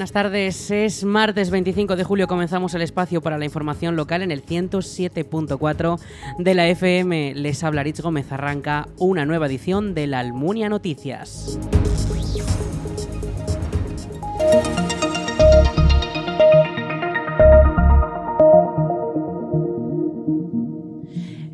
Buenas tardes, es martes 25 de julio, comenzamos el espacio para la información local en el 107.4 de la FM. Les habla Rich Gómez, arranca una nueva edición de la Almunia Noticias.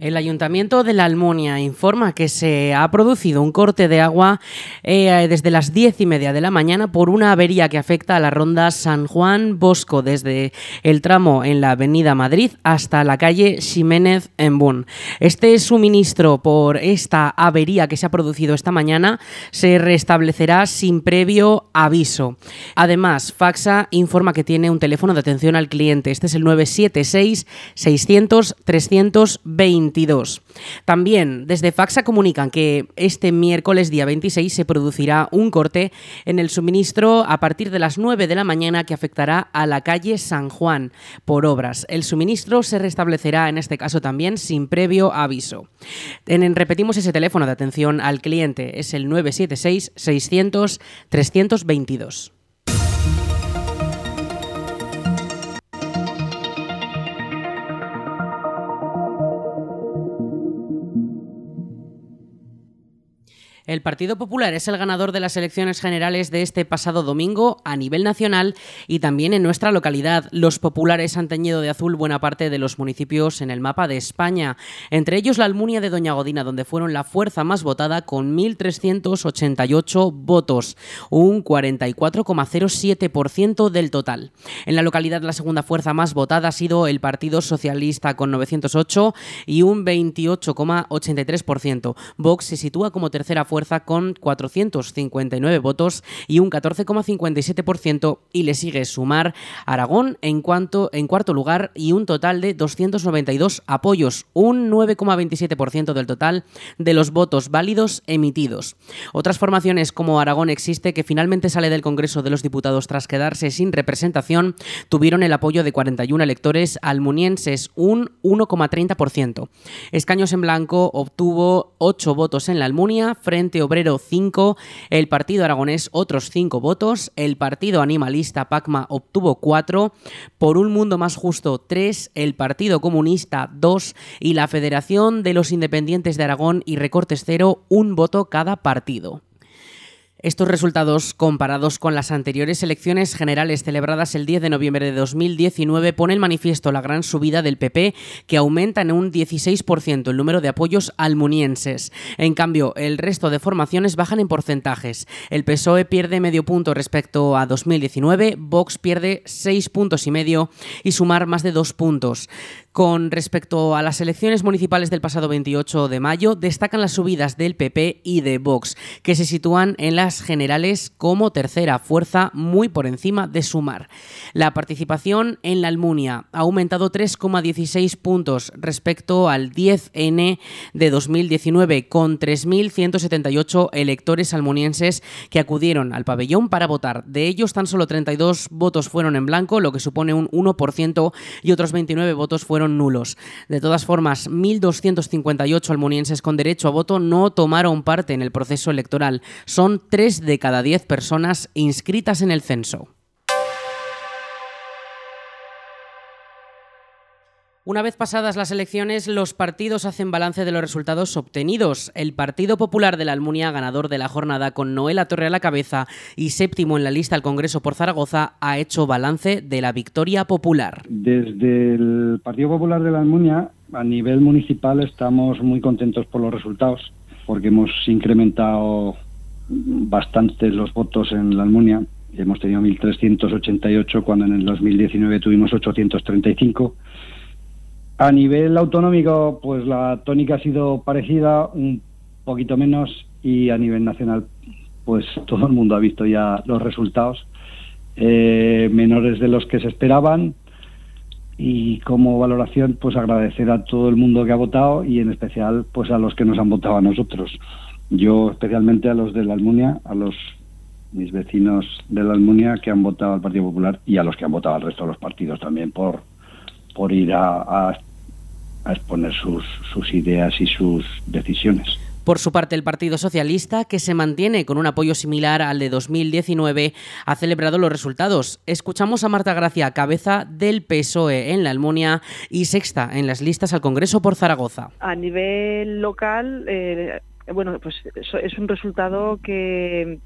El Ayuntamiento de la Almunia informa que se ha producido un corte de agua eh, desde las diez y media de la mañana por una avería que afecta a la ronda San Juan Bosco desde el tramo en la avenida Madrid hasta la calle Ximénez en Bun. Este suministro por esta avería que se ha producido esta mañana se restablecerá sin previo aviso. Además, Faxa informa que tiene un teléfono de atención al cliente. Este es el 976 600 320 también desde Faxa comunican que este miércoles día 26 se producirá un corte en el suministro a partir de las 9 de la mañana que afectará a la calle San Juan por obras. El suministro se restablecerá en este caso también sin previo aviso. En, repetimos ese teléfono de atención al cliente, es el 976 600 322. El Partido Popular es el ganador de las elecciones generales de este pasado domingo a nivel nacional y también en nuestra localidad. Los populares han teñido de azul buena parte de los municipios en el mapa de España, entre ellos la Almunia de Doña Godina, donde fueron la fuerza más votada con 1.388 votos, un 44,07% del total. En la localidad la segunda fuerza más votada ha sido el Partido Socialista con 908 y un 28,83%. Vox se sitúa como tercera fuerza fuerza con 459 votos y un 14,57% y le sigue Sumar Aragón en, cuanto, en cuarto lugar y un total de 292 apoyos, un 9,27% del total de los votos válidos emitidos. Otras formaciones como Aragón existe que finalmente sale del Congreso de los Diputados tras quedarse sin representación tuvieron el apoyo de 41 electores almunienses, un 1,30%. Escaños en Blanco obtuvo 8 votos en la Almunia frente Obrero 5, el Partido Aragonés otros 5 votos, el Partido Animalista PACMA obtuvo 4, Por un Mundo Más Justo 3, el Partido Comunista 2 y la Federación de los Independientes de Aragón y Recortes Cero. Un voto cada partido. Estos resultados, comparados con las anteriores elecciones generales celebradas el 10 de noviembre de 2019, ponen manifiesto la gran subida del PP, que aumenta en un 16% el número de apoyos almunienses. En cambio, el resto de formaciones bajan en porcentajes. El PSOE pierde medio punto respecto a 2019, Vox pierde 6 puntos y medio y Sumar más de 2 puntos. Con respecto a las elecciones municipales del pasado 28 de mayo, destacan las subidas del PP y de Vox, que se sitúan en las generales como tercera fuerza, muy por encima de Sumar. La participación en la Almunia ha aumentado 3,16 puntos respecto al 10N de 2019, con 3.178 electores almunienses que acudieron al pabellón para votar. De ellos, tan solo 32 votos fueron en blanco, lo que supone un 1%, y otros 29 votos fueron nulos. De todas formas, 1.258 almunienses con derecho a voto no tomaron parte en el proceso electoral. Son 3 de cada 10 personas inscritas en el censo. Una vez pasadas las elecciones, los partidos hacen balance de los resultados obtenidos. El Partido Popular de la Almunia, ganador de la jornada con Noela Torre a la cabeza y séptimo en la lista al Congreso por Zaragoza, ha hecho balance de la victoria popular. Desde el Partido Popular de la Almunia, a nivel municipal, estamos muy contentos por los resultados, porque hemos incrementado bastante los votos en la Almunia. Hemos tenido 1.388 cuando en el 2019 tuvimos 835 a nivel autonómico, pues la tónica ha sido parecida, un poquito menos, y a nivel nacional, pues todo el mundo ha visto ya los resultados, eh, menores de los que se esperaban, y como valoración, pues agradecer a todo el mundo que ha votado y en especial, pues a los que nos han votado a nosotros. Yo especialmente a los de la Almunia, a los mis vecinos de la Almunia que han votado al Partido Popular y a los que han votado al resto de los partidos también por por ir a, a exponer sus, sus ideas y sus decisiones. Por su parte, el Partido Socialista, que se mantiene con un apoyo similar al de 2019, ha celebrado los resultados. Escuchamos a Marta Gracia, cabeza del PSOE en la Almunia y sexta en las listas al Congreso por Zaragoza. A nivel local, eh, bueno, pues es un resultado que,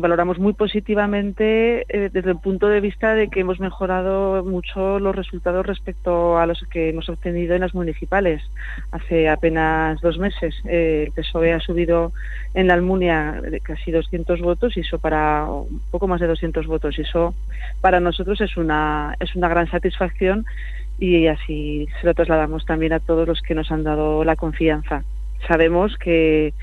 valoramos muy positivamente eh, desde el punto de vista de que hemos mejorado mucho los resultados respecto a los que hemos obtenido en las municipales. Hace apenas dos meses eh, el PSOE ha subido en la Almunia casi 200 votos y eso para un poco más de 200 votos y eso para nosotros es una es una gran satisfacción y así se lo trasladamos también a todos los que nos han dado la confianza sabemos que,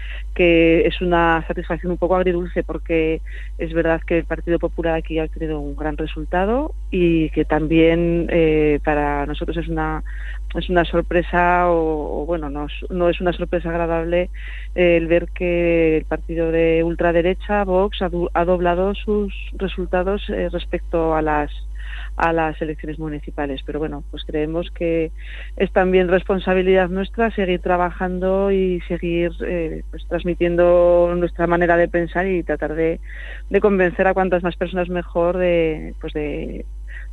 es una satisfacción un poco agridulce porque es verdad que el Partido Popular aquí ha tenido un gran resultado y que también eh, para nosotros es una es una sorpresa o, bueno no, no, es una sorpresa agradable el ver que el partido de ultraderecha Vox ha, doblado sus resultados eh, respecto a las a las elecciones municipales. Pero bueno, pues creemos que es también responsabilidad nuestra seguir trabajando y seguir eh, pues, transmitiendo nuestra manera de pensar y tratar de, de convencer a cuantas más personas mejor de, pues de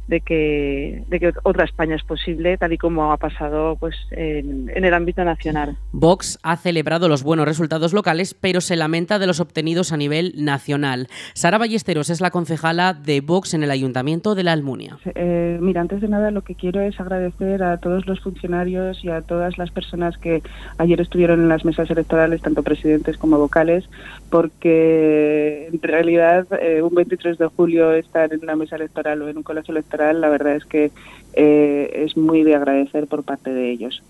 de que, de que otra España es posible, tal y como ha pasado pues, en, el ámbito nacional. Vox ha celebrado los buenos resultados locales, pero se lamenta de los obtenidos a nivel nacional. Sara Ballesteros es la concejala de Vox en el Ayuntamiento de la Almunia. Eh, mira, antes de nada lo que quiero es agradecer a todos los funcionarios y a todas las personas que ayer estuvieron en las mesas electorales, tanto presidentes como vocales, porque en realidad eh, un 23 de julio estar en una mesa electoral o en un colegio electoral la verdad es que eh, es muy de agradecer por parte de ellos.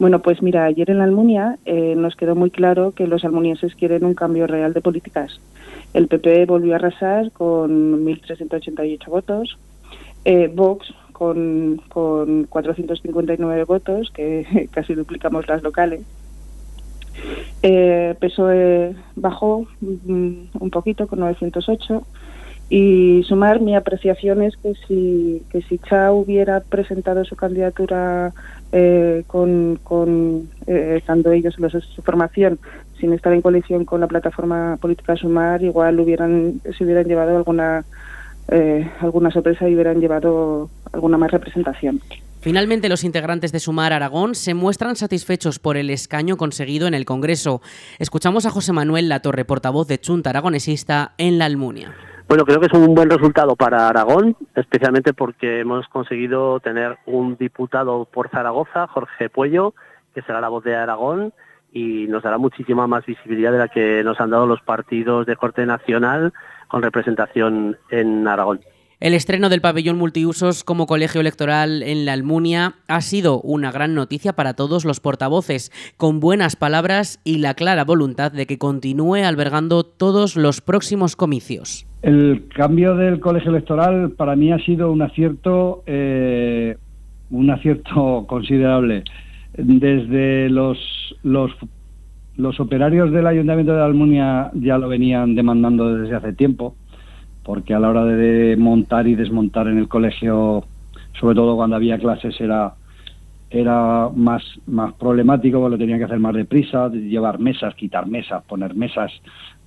Bueno, pues mira, ayer en la Almunia eh, nos quedó muy claro que los almunienses quieren un cambio real de políticas. El PP volvió a arrasar con 1.388 votos, eh, Vox con, con 459 votos, que casi duplicamos las locales. Eh, PSOE bajó mm, un poquito con 908 y sumar mi apreciación es que si, que si Cha hubiera presentado su candidatura eh, con, con eh, estando ellos en su formación sin estar en coalición con la plataforma política Sumar, igual hubieran se hubieran llevado alguna eh, alguna sorpresa y hubieran llevado alguna más representación. Finalmente, los integrantes de Sumar Aragón se muestran satisfechos por el escaño conseguido en el Congreso. Escuchamos a José Manuel Latorre, portavoz de Chunta Aragonesista en La Almunia. Bueno, creo que es un buen resultado para Aragón, especialmente porque hemos conseguido tener un diputado por Zaragoza, Jorge Puello, que será la voz de Aragón y nos dará muchísima más visibilidad de la que nos han dado los partidos de corte nacional con representación en Aragón. El estreno del pabellón multiusos como colegio electoral en la Almunia ha sido una gran noticia para todos los portavoces, con buenas palabras y la clara voluntad de que continúe albergando todos los próximos comicios. El cambio del colegio electoral para mí ha sido un acierto, eh, un acierto considerable. Desde los, los, los operarios del Ayuntamiento de la Almunia ya lo venían demandando desde hace tiempo porque a la hora de montar y desmontar en el colegio, sobre todo cuando había clases, era era más, más problemático, porque lo tenían que hacer más deprisa, llevar mesas, quitar mesas, poner mesas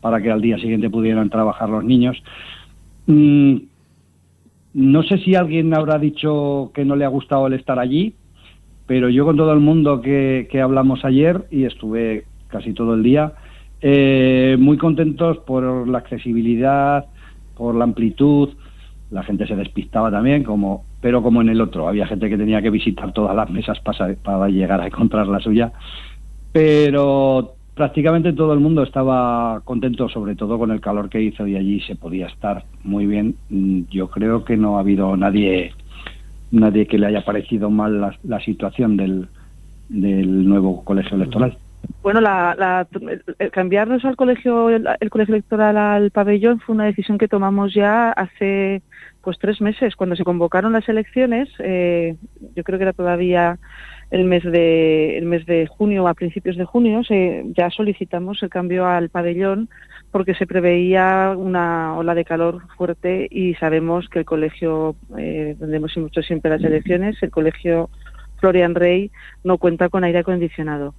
para que al día siguiente pudieran trabajar los niños. Mm, no sé si alguien habrá dicho que no le ha gustado el estar allí, pero yo con todo el mundo que, que hablamos ayer, y estuve casi todo el día, eh, muy contentos por la accesibilidad, por la amplitud, la gente se despistaba también, como, pero como en el otro, había gente que tenía que visitar todas las mesas para, llegar a encontrar la suya, pero prácticamente todo el mundo estaba contento, sobre todo con el calor que hizo y allí se podía estar muy bien. Mm, yo creo que no ha habido nadie nadie que le haya parecido mal la, la situación del, del nuevo colegio electoral. Bueno, la, cambiarnos al colegio, el, colegio electoral al pabellón fue una decisión que tomamos ya hace pues tres meses, cuando se convocaron las elecciones. Eh, yo creo que era todavía el mes de el mes de junio a principios de junio ya solicitamos el cambio al pabellón porque se preveía una ola de calor fuerte y sabemos que el colegio eh, donde hemos hecho siempre las elecciones el colegio Florian Rey no cuenta con aire acondicionado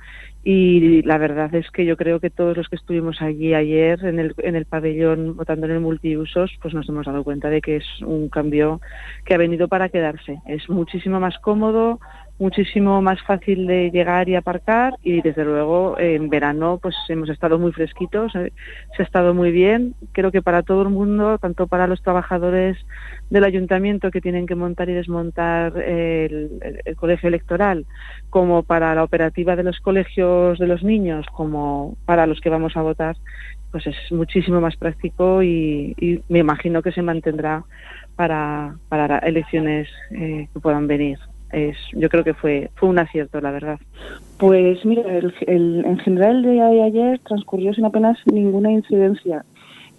y la verdad es que yo creo que todos los que estuvimos allí ayer en el, en el pabellón votando en el multiusos, pues nos hemos dado cuenta de que es un cambio que ha venido para quedarse. Es muchísimo más cómodo, muchísimo más fácil de llegar y aparcar y desde luego en verano pues hemos estado muy fresquitos, eh, se ha estado muy bien. Creo que para todo el mundo, tanto para los trabajadores del ayuntamiento que tienen que montar y desmontar el, colegio electoral, como para la operativa de los colegios de los niños, como para los que vamos a votar, pues es muchísimo más práctico y, me imagino que se mantendrá para, elecciones eh, que puedan venir es, yo creo que fue, fue un acierto, la verdad. Pues mira, el, en general el día de ayer transcurrió sin apenas ninguna incidencia.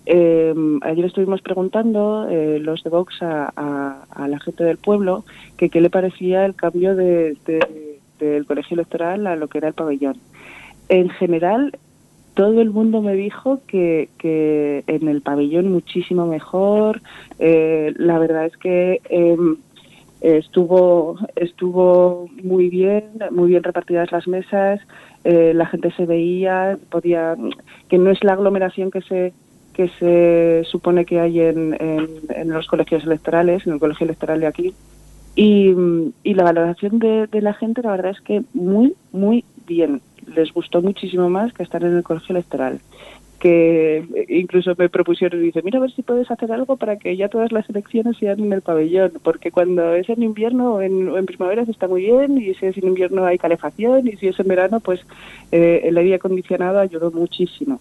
Em, ayer estuvimos preguntando eh, los de Vox a, la gente del pueblo que qué le parecía el cambio de, del colegio electoral a lo que era el pabellón. En general, todo el mundo me dijo que, que en el pabellón muchísimo mejor. Eh, la verdad es que estuvo estuvo muy bien muy bien repartidas las mesas eh, la gente se veía podía que no es la aglomeración que se que se supone que hay en, en, los colegios electorales en el colegio electoral de aquí. Y, y la valoración de, de la gente la verdad es que muy muy bien. Les gustó muchísimo más que estar en el colegio electoral que incluso me propusieron y dice, mira a ver si puedes hacer algo para que ya todas las elecciones sean en el pabellón, porque cuando es en invierno o en, primavera se está muy bien y si es en invierno hay calefacción y si es en verano pues eh, el aire acondicionado ayudó muchísimo.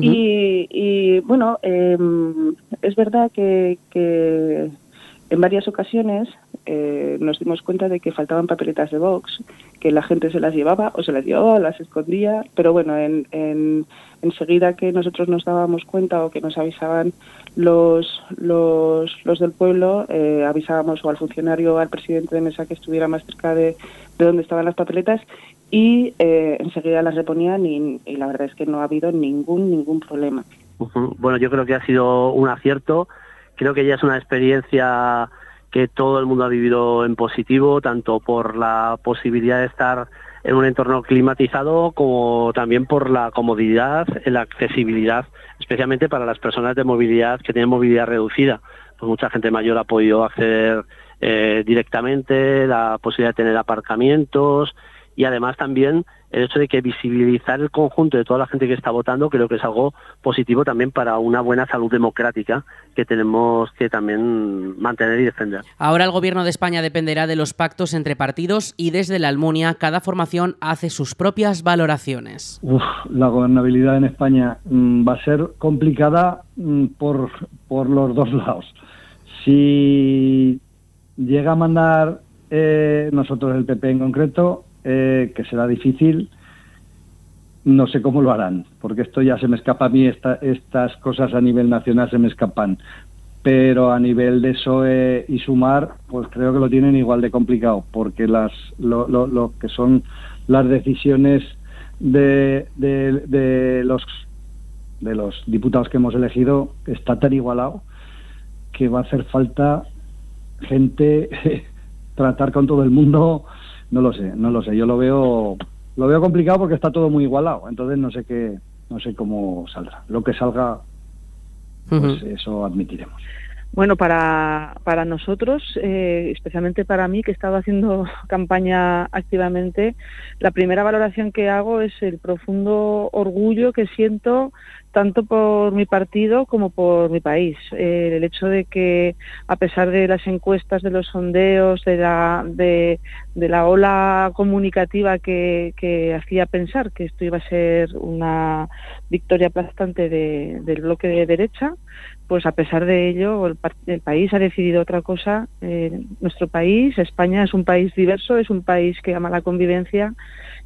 y, bueno, em, es verdad que, que en varias ocasiones eh, nos dimos cuenta de que faltaban papeletas de Vox, que la gente se las llevaba o se las llevaba o las escondía, pero bueno, en, en, enseguida que nosotros nos dábamos cuenta o que nos avisaban los, los, los del pueblo, eh, avisábamos o al funcionario o al presidente de mesa que estuviera más cerca de, de donde estaban las papeletas y eh, enseguida las reponían y, y, la verdad es que no ha habido ningún, ningún problema. Bueno, yo creo que ha sido un acierto, creo que ya es una experiencia que todo el mundo ha vivido en positivo, tanto por la posibilidad de estar en un entorno climatizado como también por la comodidad, la accesibilidad, especialmente para las personas de movilidad que tienen movilidad reducida. Pues mucha gente mayor ha podido acceder eh, directamente, la posibilidad de tener aparcamientos y además también el hecho de que visibilizar el conjunto de toda la gente que está votando creo que es algo positivo también para una buena salud democrática que tenemos que también mantener y defender. Ahora el gobierno de España dependerá de los pactos entre partidos y desde la Almunia cada formación hace sus propias valoraciones. la gobernabilidad en España mm, va a ser complicada mm, por, por los dos lados. Si llega a mandar eh, nosotros el PP en concreto, eh, que será difícil. No sé cómo lo harán, porque esto ya se me escapa a mí, estas cosas a nivel nacional se me escapan. Pero a nivel de SOE y Sumar, pues creo que lo tienen igual de complicado, porque las, lo, lo, que son las decisiones de, de, los, de los diputados que hemos elegido está tan igualado que va a hacer falta gente tratar con todo el mundo no lo sé, no lo sé. Yo lo veo, lo veo complicado porque está todo muy igualado. Entonces no sé qué, no sé cómo saldrá. Lo que salga, pues eso admitiremos. Bueno, para, para nosotros, eh, especialmente para mí, que he estado haciendo campaña activamente, la primera valoración que hago es el profundo orgullo que siento tanto por mi partido como por mi país. Eh, el hecho de que, a pesar de las encuestas, de los sondeos, de la, de, la ola comunicativa que, hacía pensar que esto iba a ser una victoria aplastante del bloque de derecha, pues a pesar de ello el, país ha decidido otra cosa. Eh, nuestro país, España, es un país diverso, es un país que ama la convivencia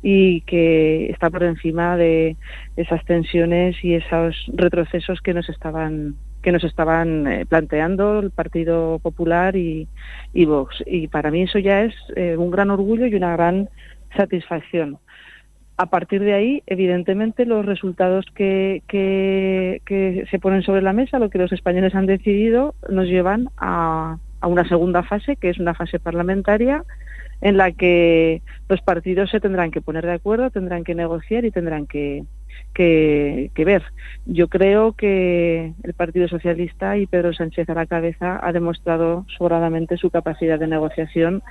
y que está por encima de esas tensiones y esos retrocesos que nos estaban que nos estaban eh, planteando el Partido Popular y, y, Vox. Y para mí eso ya es eh, un gran orgullo y una gran satisfacción. A partir de ahí, evidentemente, los resultados que, que, se ponen sobre la mesa, lo que los españoles han decidido, nos llevan a, a una segunda fase, que es una fase parlamentaria, en la que los partidos se tendrán que poner de acuerdo, tendrán que negociar y tendrán que, que, ver. Yo creo que el Partido Socialista y Pedro Sánchez a la cabeza ha demostrado sobradamente su capacidad de negociación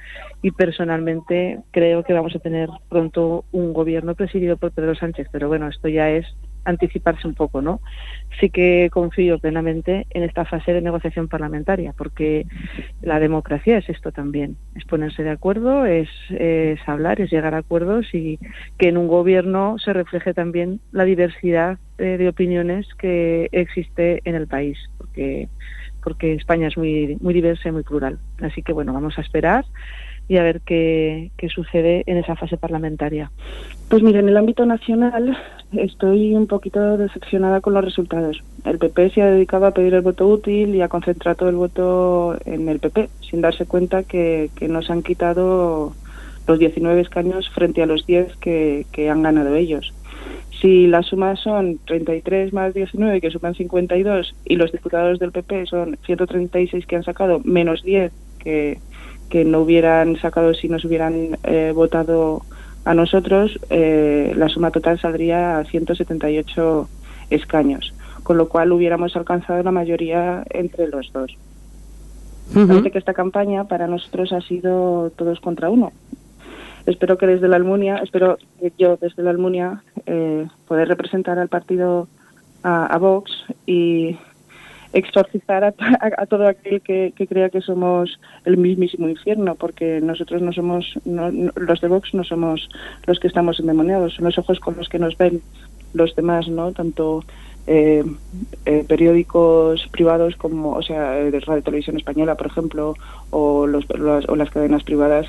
y personalmente creo que vamos a tener pronto un gobierno presidido por Pedro Sánchez. Pero bueno, esto ya es anticiparse un poco, ¿no? Sí que confío plenamente en esta fase de negociación parlamentaria, porque la democracia es esto también, es ponerse de acuerdo, es, hablar, es llegar a acuerdos y que en un gobierno se refleje también la diversidad eh, de opiniones que existe en el país, porque porque España es muy muy diversa y muy plural. Así que bueno, vamos a esperar y a ver qué, qué sucede en esa fase parlamentaria. Pues mira, en el ámbito nacional estoy un poquito decepcionada con los resultados. El PP se ha dedicado a pedir el voto útil y a concentrar todo el voto en el PP, sin darse cuenta que, que nos han quitado los 19 escaños frente a los 10 que, que han ganado ellos. Si las sumas son 33 más 19, que suman 52, y los diputados del PP son 136 que han sacado, menos 10 que, que no hubieran sacado si nos hubieran eh, votado a nosotros, eh, la suma total saldría a 178 escaños, con lo cual hubiéramos alcanzado la mayoría entre los dos. Parece que esta campaña para nosotros ha sido todos contra uno. Espero que desde la Almunia, espero que yo desde la Almunia eh, poder representar al partido a, Vox y exorcizar a, todo aquel que, crea que somos el mismísimo infierno, porque nosotros no somos, los de Vox no somos los que estamos endemoniados, son los ojos con los que nos ven los demás, ¿no? Tanto eh, eh, periódicos privados como, o sea, de Radio Televisión Española, por ejemplo, o, los, o las cadenas privadas,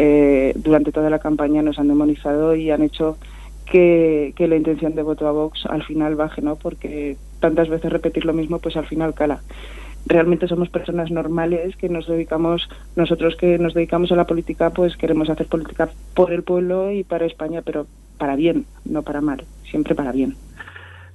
eh, durante toda la campaña nos han demonizado y han hecho que, la intención de voto a Vox al final baje, ¿no? Porque tantas veces repetir lo mismo, pues al final cala. Realmente somos personas normales que nos dedicamos, nosotros que nos dedicamos a la política, pues queremos hacer política por el pueblo y para España, pero para bien, no para mal, siempre para bien.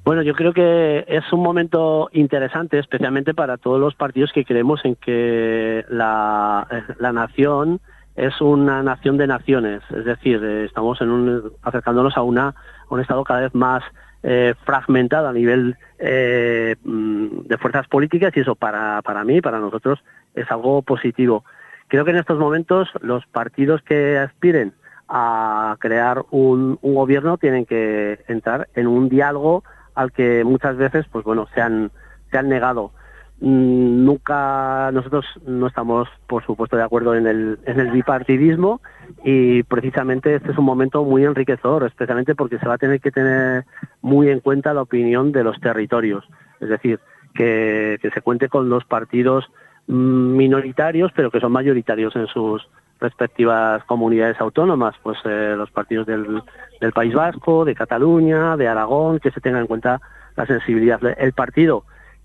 Bueno, yo creo que es un momento interesante, especialmente para todos los partidos que creemos en que la, la nación es una nación de naciones, es decir, estamos en un, acercándonos a, una, un estado cada vez más eh, fragmentada a nivel eh, mm, de fuerzas políticas y eso para, para mí, para nosotros, es algo positivo. Creo que en estos momentos los partidos que aspiren a crear un, gobierno tienen que entrar en un diálogo al que muchas veces pues bueno se han negado. Mm, nunca nosotros no estamos por supuesto de acuerdo en el, en el bipartidismo y precisamente este es un momento muy enriquecedor especialmente porque se va a tener que tener muy en cuenta la opinión de los territorios. Es decir que, se cuente con los partidos minoritarios pero que son mayoritarios en sus respectivas comunidades autónomas pues eh, los partidos del, del País Vasco de Cataluña de Aragón que se tenga en cuenta la sensibilidad. El partido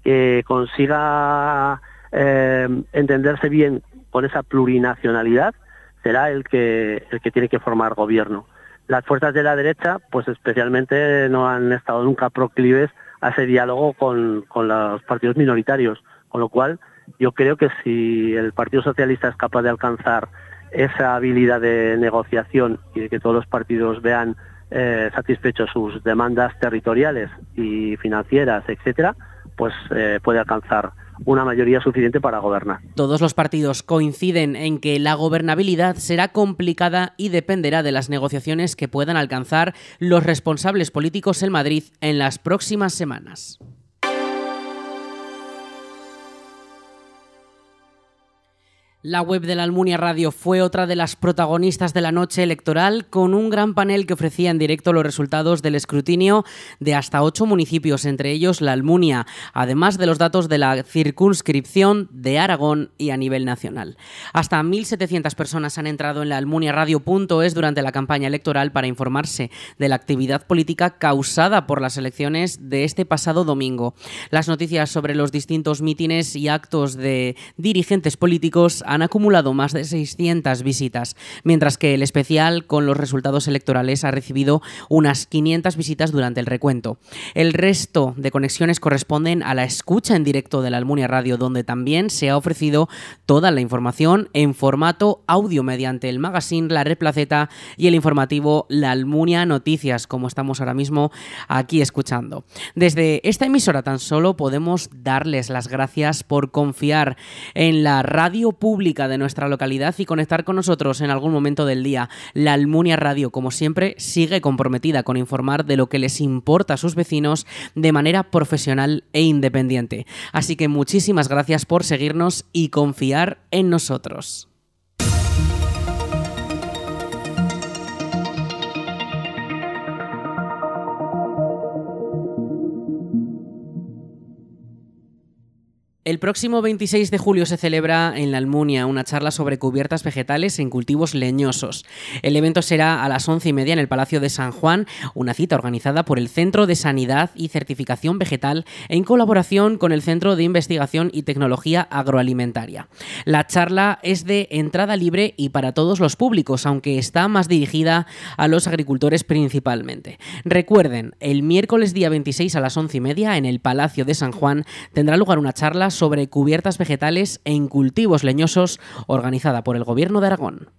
que consiga eh, entenderse bien con esa plurinacionalidad será el que el que tiene que formar gobierno. Las fuerzas de la derecha, pues especialmente no han estado nunca proclives a ese diálogo con, con los partidos minoritarios, con lo cual yo creo que si el Partido Socialista es capaz de alcanzar esa habilidad de negociación y de que todos los partidos vean eh, satisfechos sus demandas territoriales y financieras, etcétera, pues eh, puede alcanzar una mayoría suficiente para gobernar. Todos los partidos coinciden en que la gobernabilidad será complicada y dependerá de las negociaciones que puedan alcanzar los responsables políticos en Madrid en las próximas semanas. La web de la Almunia Radio fue otra de las protagonistas de la noche electoral, con un gran panel que ofrecía en directo los resultados del escrutinio de hasta ocho municipios, entre ellos la Almunia, además de los datos de la circunscripción de Aragón y a nivel nacional. Hasta 1.700 personas han entrado en la almuniaradio.es durante la campaña electoral para informarse de la actividad política causada por las elecciones de este pasado domingo. Las noticias sobre los distintos mítines y actos de dirigentes políticos han han acumulado más de 600 visitas, mientras que el especial con los resultados electorales ha recibido unas 500 visitas durante el recuento. El resto de conexiones corresponden a la escucha en directo de la Almunia Radio, donde también se ha ofrecido toda la información en formato audio mediante el magazine La Red Placeta y el informativo La Almunia Noticias, como estamos ahora mismo aquí escuchando. Desde esta emisora tan solo podemos darles las gracias por confiar en la radio pública de nuestra localidad y conectar con nosotros en algún momento del día. La Almunia Radio, como siempre, sigue comprometida con informar de lo que les importa a sus vecinos de manera profesional e independiente. Así que muchísimas gracias por seguirnos y confiar en nosotros. El próximo 26 de julio se celebra en la Almunia una charla sobre cubiertas vegetales en cultivos leñosos. El evento será a las once y media en el Palacio de San Juan, una cita organizada por el Centro de Sanidad y Certificación Vegetal en colaboración con el Centro de Investigación y Tecnología Agroalimentaria. La charla es de entrada libre y para todos los públicos, aunque está más dirigida a los agricultores principalmente. Recuerden, el miércoles día 26 a las once y media en el Palacio de San Juan tendrá lugar una charla sobre cubiertas vegetales en cultivos leñosos organizada por el Gobierno de Aragón.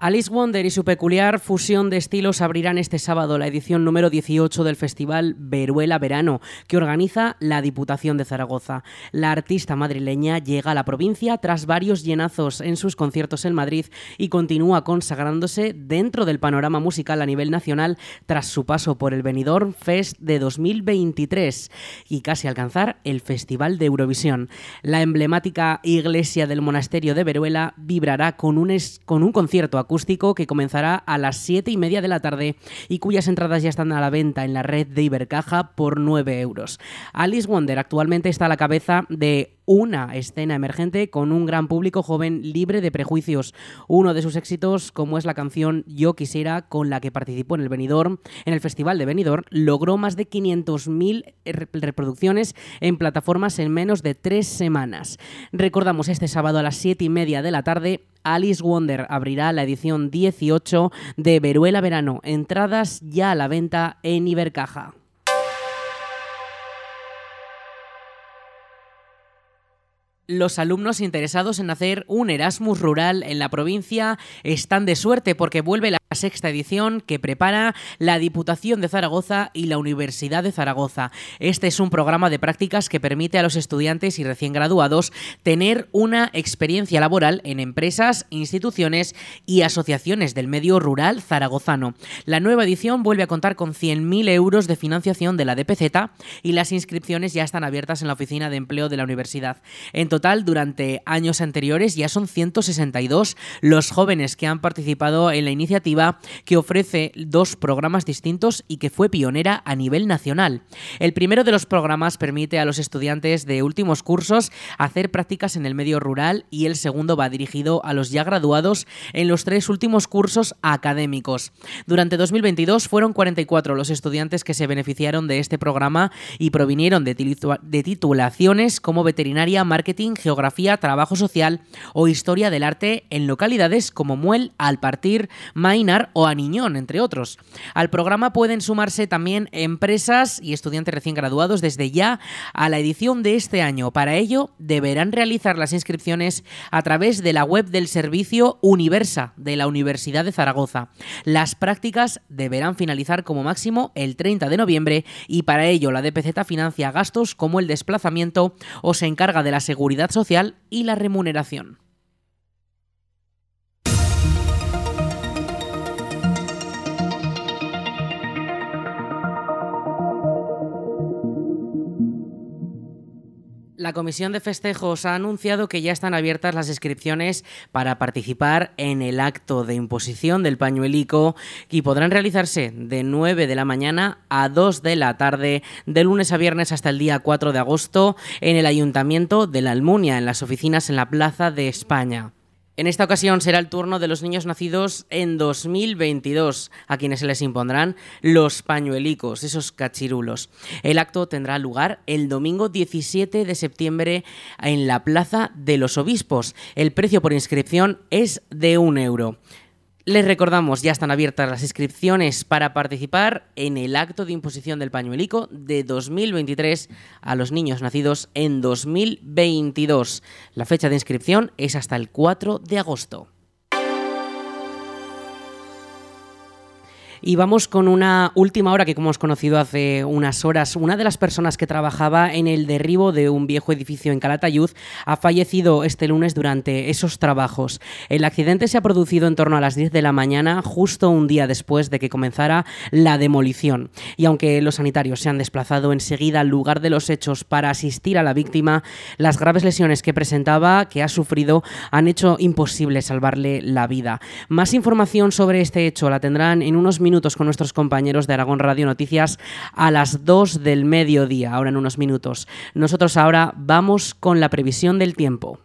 Alice Wonder y su peculiar fusión de estilos abrirán este sábado la edición número 18 del Festival Veruela Verano, que organiza la Diputación de Zaragoza. La artista madrileña llega a la provincia tras varios llenazos en sus conciertos en Madrid y continúa consagrándose dentro del panorama musical a nivel nacional tras su paso por el Benidorm Fest de 2023 y casi alcanzar el Festival de Eurovisión. La emblemática iglesia del monasterio de Veruela vibrará con un, con un concierto a acústico que comenzará a las 7 y media de la tarde y cuyas entradas ya están a la venta en la red de Ibercaja por 9 euros. Alice Wonder actualmente está a la cabeza de una escena emergente con un gran público joven libre de prejuicios. Uno de sus éxitos, como es la canción Yo quisiera, con la que participó en el Benidorm, en el Festival de Benidorm, logró más de 500.000 reproducciones en plataformas en menos de tres semanas. Recordamos este sábado a las 7 y media de la tarde Alice Wonder abrirá la edición 18 de Veruela Verano. Entradas ya a la venta en Ibercaja. Los alumnos interesados en hacer un Erasmus rural en la provincia están de suerte porque vuelve la sexta edición que prepara la Diputación de Zaragoza y la Universidad de Zaragoza. Este es un programa de prácticas que permite a los estudiantes y recién graduados tener una experiencia laboral en empresas, instituciones y asociaciones del medio rural zaragozano. La nueva edición vuelve a contar con 100.000 euros de financiación de la DPZ y las inscripciones ya están abiertas en la Oficina de Empleo de la Universidad. En total, durante años anteriores ya son 162 los jóvenes que han participado en la iniciativa que ofrece dos programas distintos y que fue pionera a nivel nacional. El primero de los programas permite a los estudiantes de últimos cursos hacer prácticas en el medio rural y el segundo va dirigido a los ya graduados en los tres últimos cursos académicos. Durante 2022 fueron 44 los estudiantes que se beneficiaron de este programa y provinieron de, titulaciones como veterinaria, marketing, geografía, trabajo social o historia del arte en localidades como Muel, Alpartir, Mainar o Aniñón, entre otros. Al programa pueden sumarse también empresas y estudiantes recién graduados desde ya a la edición de este año. Para ello, deberán realizar las inscripciones a través de la web del servicio Universa de la Universidad de Zaragoza. Las prácticas deberán finalizar como máximo el 30 de noviembre y para ello la DPZ financia gastos como el desplazamiento o se encarga de la seguridad social y la remuneración. La Comisión de Festejos ha anunciado que ya están abiertas las inscripciones para participar en el acto de imposición del pañuelico y podrán realizarse de 9 de la mañana a 2 de la tarde, de lunes a viernes hasta el día 4 de agosto, en el Ayuntamiento de la Almunia, en las oficinas en la Plaza de España. En esta ocasión será el turno de los niños nacidos en 2022, a quienes se les impondrán los pañuelicos, esos cachirulos. El acto tendrá lugar el domingo 17 de septiembre en la Plaza de los Obispos. El precio por inscripción es de un euro. Les recordamos, ya están abiertas las inscripciones para participar en el acto de imposición del pañuelico de 2023 a los niños nacidos en 2022. La fecha de inscripción es hasta el 4 de agosto. Y vamos con una última hora que como hemos conocido hace unas horas. Una de las personas que trabajaba en el derribo de un viejo edificio en Calatayud ha fallecido este lunes durante esos trabajos. El accidente se ha producido en torno a las 10 de la mañana, justo un día después de que comenzara la demolición. Y aunque los sanitarios se han desplazado enseguida al lugar de los hechos para asistir a la víctima, las graves lesiones que presentaba, que ha sufrido, han hecho imposible salvarle la vida. Más información sobre este hecho la tendrán en unos minutos minutos con nuestros compañeros de Aragón Radio Noticias a las 2 del mediodía, ahora en unos minutos. Nosotros ahora vamos con la previsión del tiempo.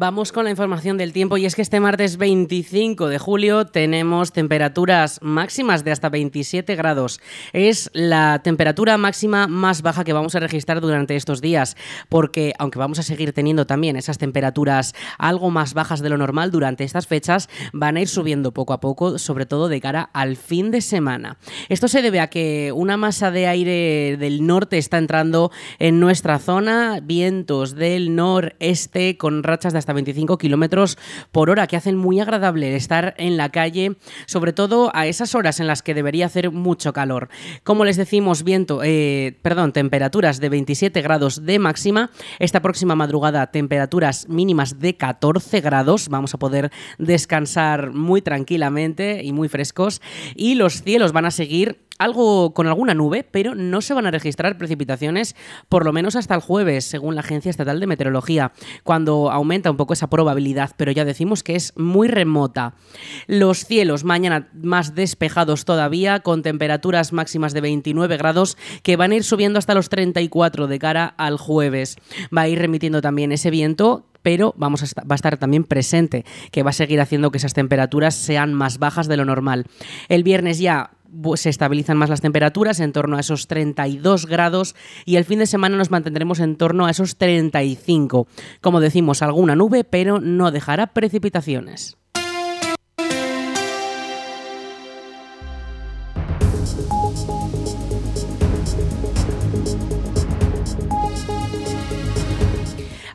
Vamos con la información del tiempo y es que este martes 25 de julio tenemos temperaturas máximas de hasta 27 grados. Es la temperatura máxima más baja que vamos a registrar durante estos días porque aunque vamos a seguir teniendo también esas temperaturas algo más bajas de lo normal durante estas fechas, van a ir subiendo poco a poco, sobre todo de cara al fin de semana. Esto se debe a que una masa de aire del norte está entrando en nuestra zona, vientos del noreste con rachas de hasta 25 kilómetros por hora, que hacen muy agradable estar en la calle, sobre todo a esas horas en las que debería hacer mucho calor. Como les decimos, viento, eh, perdón, temperaturas de 27 grados de máxima. Esta próxima madrugada, temperaturas mínimas de 14 grados. Vamos a poder descansar muy tranquilamente y muy frescos. Y los cielos van a seguir algo con alguna nube, pero no se van a registrar precipitaciones por lo menos hasta el jueves, según la Agencia Estatal de Meteorología, cuando aumenta un poco esa probabilidad, pero ya decimos que es muy remota. Los cielos mañana más despejados todavía, con temperaturas máximas de 29 grados que van a ir subiendo hasta los 34 de cara al jueves. Va a ir remitiendo también ese viento pero vamos a va a estar también presente, que va a seguir haciendo que esas temperaturas sean más bajas de lo normal. El viernes ya se estabilizan más las temperaturas en torno a esos 32 grados y el fin de semana nos mantendremos en torno a esos 35. Como decimos, alguna nube, pero no dejará precipitaciones.